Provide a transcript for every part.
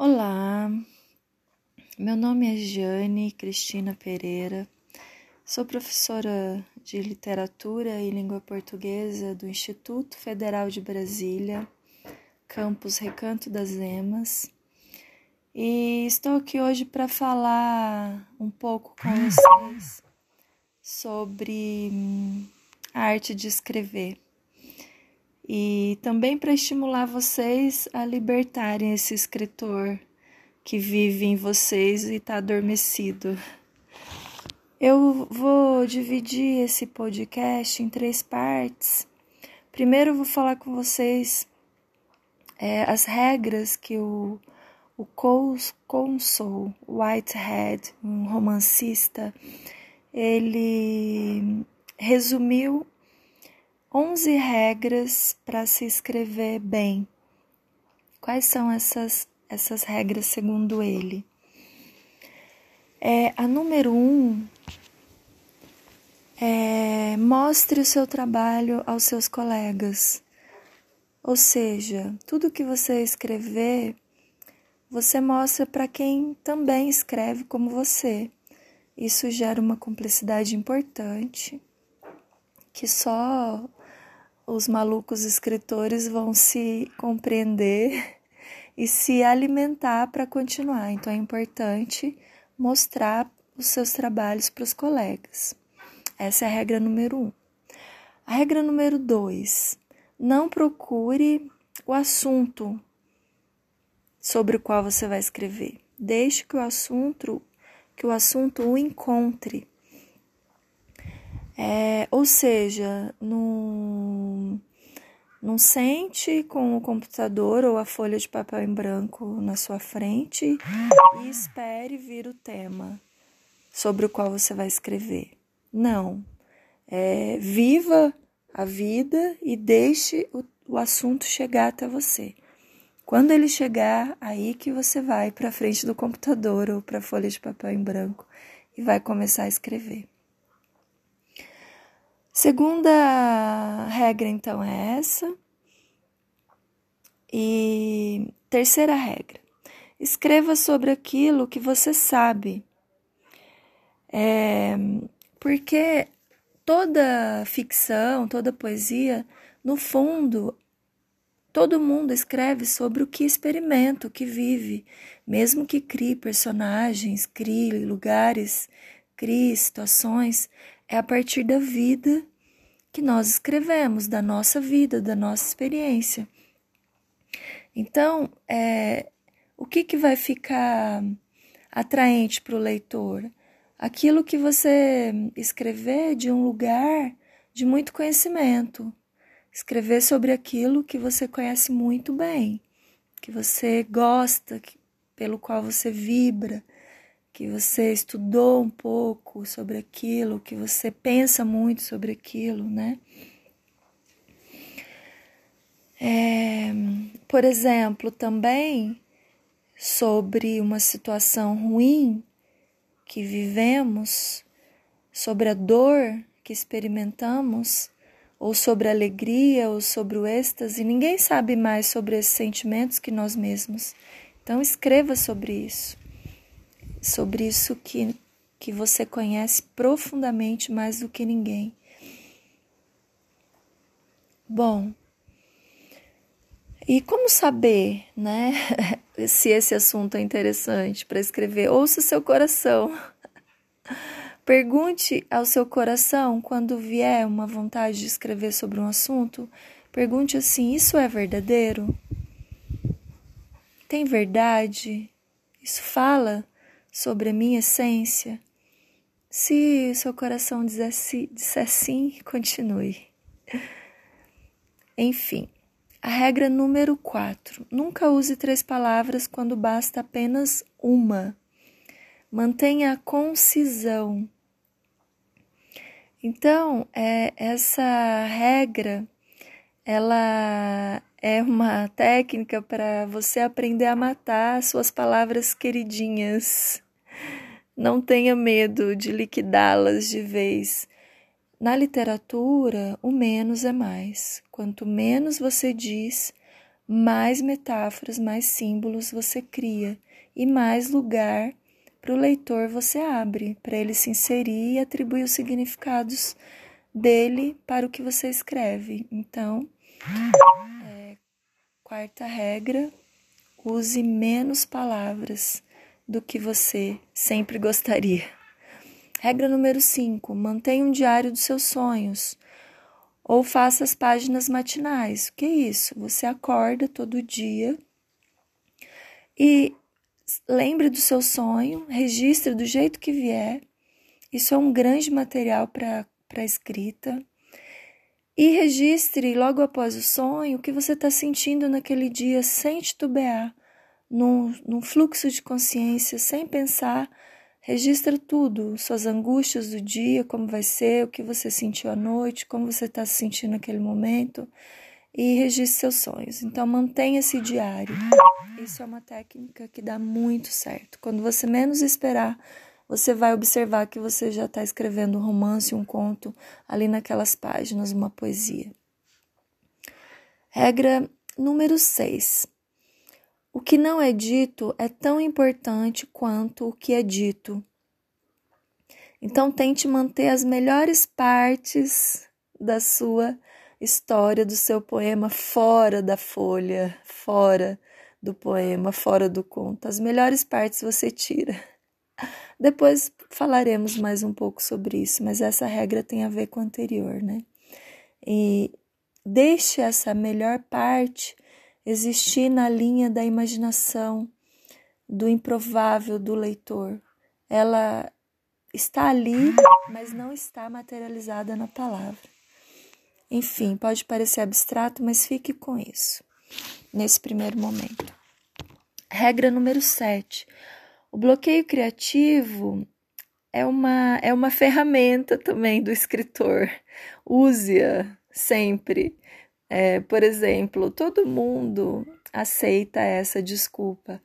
Olá, meu nome é Jane Cristina Pereira, sou professora de literatura e língua portuguesa do Instituto Federal de Brasília, campus Recanto das Emas, e estou aqui hoje para falar um pouco com vocês sobre hum, a arte de escrever e também para estimular vocês a libertarem esse escritor que vive em vocês e está adormecido. Eu vou dividir esse podcast em três partes. Primeiro, eu vou falar com vocês é, as regras que o, o Consul Whitehead, um romancista, ele resumiu 11 regras para se escrever bem. Quais são essas, essas regras segundo ele? É, a número um é mostre o seu trabalho aos seus colegas. Ou seja, tudo que você escrever, você mostra para quem também escreve como você. Isso gera uma cumplicidade importante que só os malucos escritores vão se compreender e se alimentar para continuar. Então é importante mostrar os seus trabalhos para os colegas. Essa é a regra número um. A regra número dois: não procure o assunto sobre o qual você vai escrever. Deixe que o assunto que o assunto o encontre. É, ou seja, não, não sente com o computador ou a folha de papel em branco na sua frente e espere vir o tema sobre o qual você vai escrever. Não. É, viva a vida e deixe o, o assunto chegar até você. Quando ele chegar, aí que você vai para frente do computador ou para a folha de papel em branco e vai começar a escrever. Segunda regra, então, é essa. E terceira regra: escreva sobre aquilo que você sabe. É, porque toda ficção, toda poesia, no fundo, todo mundo escreve sobre o que experimenta, o que vive, mesmo que crie personagens, crie lugares, crie situações, é a partir da vida que nós escrevemos, da nossa vida, da nossa experiência. Então, é, o que, que vai ficar atraente para o leitor? Aquilo que você escrever de um lugar de muito conhecimento. Escrever sobre aquilo que você conhece muito bem, que você gosta, que, pelo qual você vibra que você estudou um pouco sobre aquilo, que você pensa muito sobre aquilo, né? É, por exemplo, também sobre uma situação ruim que vivemos, sobre a dor que experimentamos, ou sobre a alegria, ou sobre o êxtase, ninguém sabe mais sobre esses sentimentos que nós mesmos. Então, escreva sobre isso sobre isso que, que você conhece profundamente mais do que ninguém. Bom, e como saber, né, se esse assunto é interessante para escrever? Ouça seu coração. Pergunte ao seu coração quando vier uma vontade de escrever sobre um assunto. Pergunte assim: isso é verdadeiro? Tem verdade? Isso fala sobre a minha essência? Se seu coração dissesse, disser sim, continue. Enfim, a regra número 4: nunca use três palavras quando basta apenas uma. Mantenha a concisão. Então, é, essa regra ela é uma técnica para você aprender a matar suas palavras queridinhas. Não tenha medo de liquidá-las de vez. Na literatura, o menos é mais. Quanto menos você diz, mais metáforas, mais símbolos você cria e mais lugar para o leitor você abre, para ele se inserir e atribuir os significados dele para o que você escreve. Então, é, quarta regra: use menos palavras do que você sempre gostaria. Regra número 5: mantenha um diário dos seus sonhos ou faça as páginas matinais. O que é isso? Você acorda todo dia e lembre do seu sonho, registre do jeito que vier. Isso é um grande material para escrita. E registre logo após o sonho o que você está sentindo naquele dia sem titubear, num, num fluxo de consciência, sem pensar. Registra tudo, suas angústias do dia, como vai ser, o que você sentiu à noite, como você está se sentindo naquele momento e registre seus sonhos. Então mantenha esse diário. Isso é uma técnica que dá muito certo. Quando você menos esperar, você vai observar que você já está escrevendo um romance, um conto ali naquelas páginas, uma poesia. Regra número 6. O que não é dito é tão importante quanto o que é dito. Então, tente manter as melhores partes da sua história, do seu poema fora da folha, fora do poema, fora do conto. As melhores partes você tira. Depois falaremos mais um pouco sobre isso, mas essa regra tem a ver com a anterior, né? E deixe essa melhor parte existir na linha da imaginação, do improvável do leitor. Ela está ali, mas não está materializada na palavra. Enfim, pode parecer abstrato, mas fique com isso nesse primeiro momento. Regra número 7. O bloqueio criativo é uma, é uma ferramenta também do escritor. Use-a sempre. É, por exemplo, todo mundo aceita essa desculpa.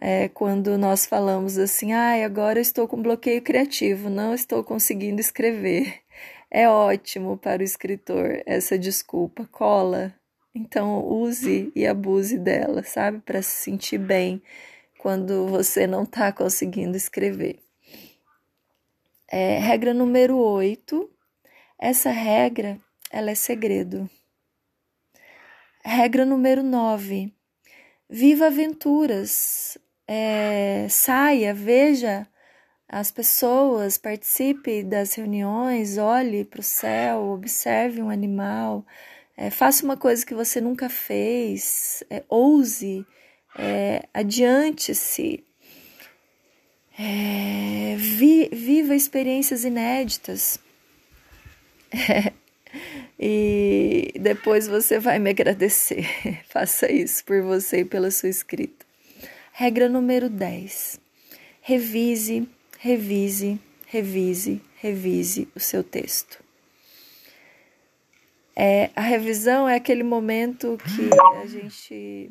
É, quando nós falamos assim, ah, agora estou com bloqueio criativo, não estou conseguindo escrever. É ótimo para o escritor essa desculpa, cola. Então use e abuse dela, sabe? Para se sentir bem quando você não está conseguindo escrever. É, regra número 8. Essa regra, ela é segredo. Regra número 9. Viva aventuras. É, saia, veja as pessoas, participe das reuniões, olhe para o céu, observe um animal, é, faça uma coisa que você nunca fez, é, ouse é, adiante-se, é, vi, viva experiências inéditas. e depois você vai me agradecer. Faça isso por você e pela sua escrita. Regra número 10. Revise, revise, revise, revise o seu texto. É, a revisão é aquele momento que a gente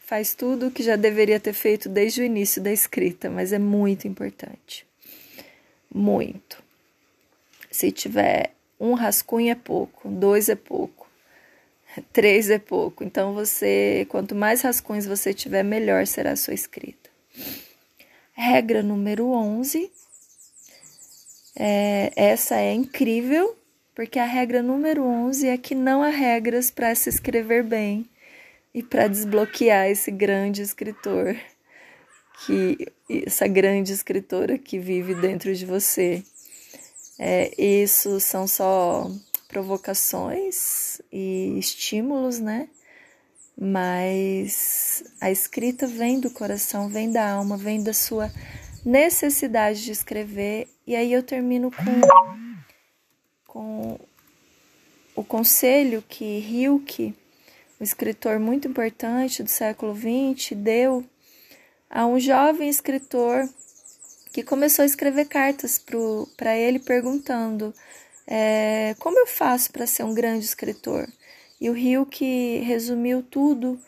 faz tudo o que já deveria ter feito desde o início da escrita, mas é muito importante. Muito. Se tiver um rascunho é pouco, dois é pouco, três é pouco. Então você, quanto mais rascunhos você tiver, melhor será a sua escrita. Regra número 11. É, essa é incrível, porque a regra número 11 é que não há regras para se escrever bem e para desbloquear esse grande escritor que essa grande escritora que vive dentro de você. É, isso são só provocações e estímulos, né? Mas a escrita vem do coração, vem da alma, vem da sua necessidade de escrever. E aí eu termino com, com o conselho que Hilke um escritor muito importante do século XX, deu a um jovem escritor que começou a escrever cartas para ele perguntando é, como eu faço para ser um grande escritor. E o Rio que resumiu tudo,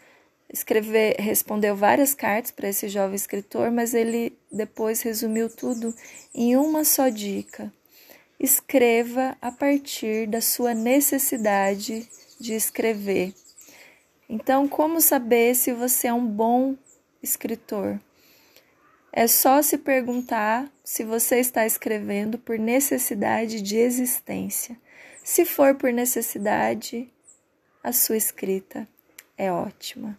escrever, respondeu várias cartas para esse jovem escritor, mas ele depois resumiu tudo em uma só dica. Escreva a partir da sua necessidade de escrever. Então, como saber se você é um bom escritor? É só se perguntar se você está escrevendo por necessidade de existência. Se for por necessidade, a sua escrita é ótima.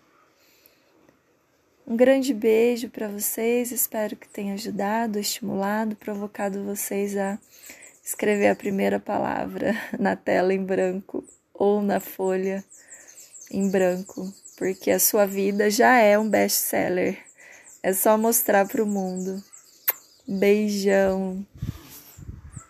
Um grande beijo para vocês, espero que tenha ajudado, estimulado, provocado vocês a escrever a primeira palavra na tela em branco ou na folha em branco, porque a sua vida já é um best-seller. É só mostrar para o mundo. Beijão.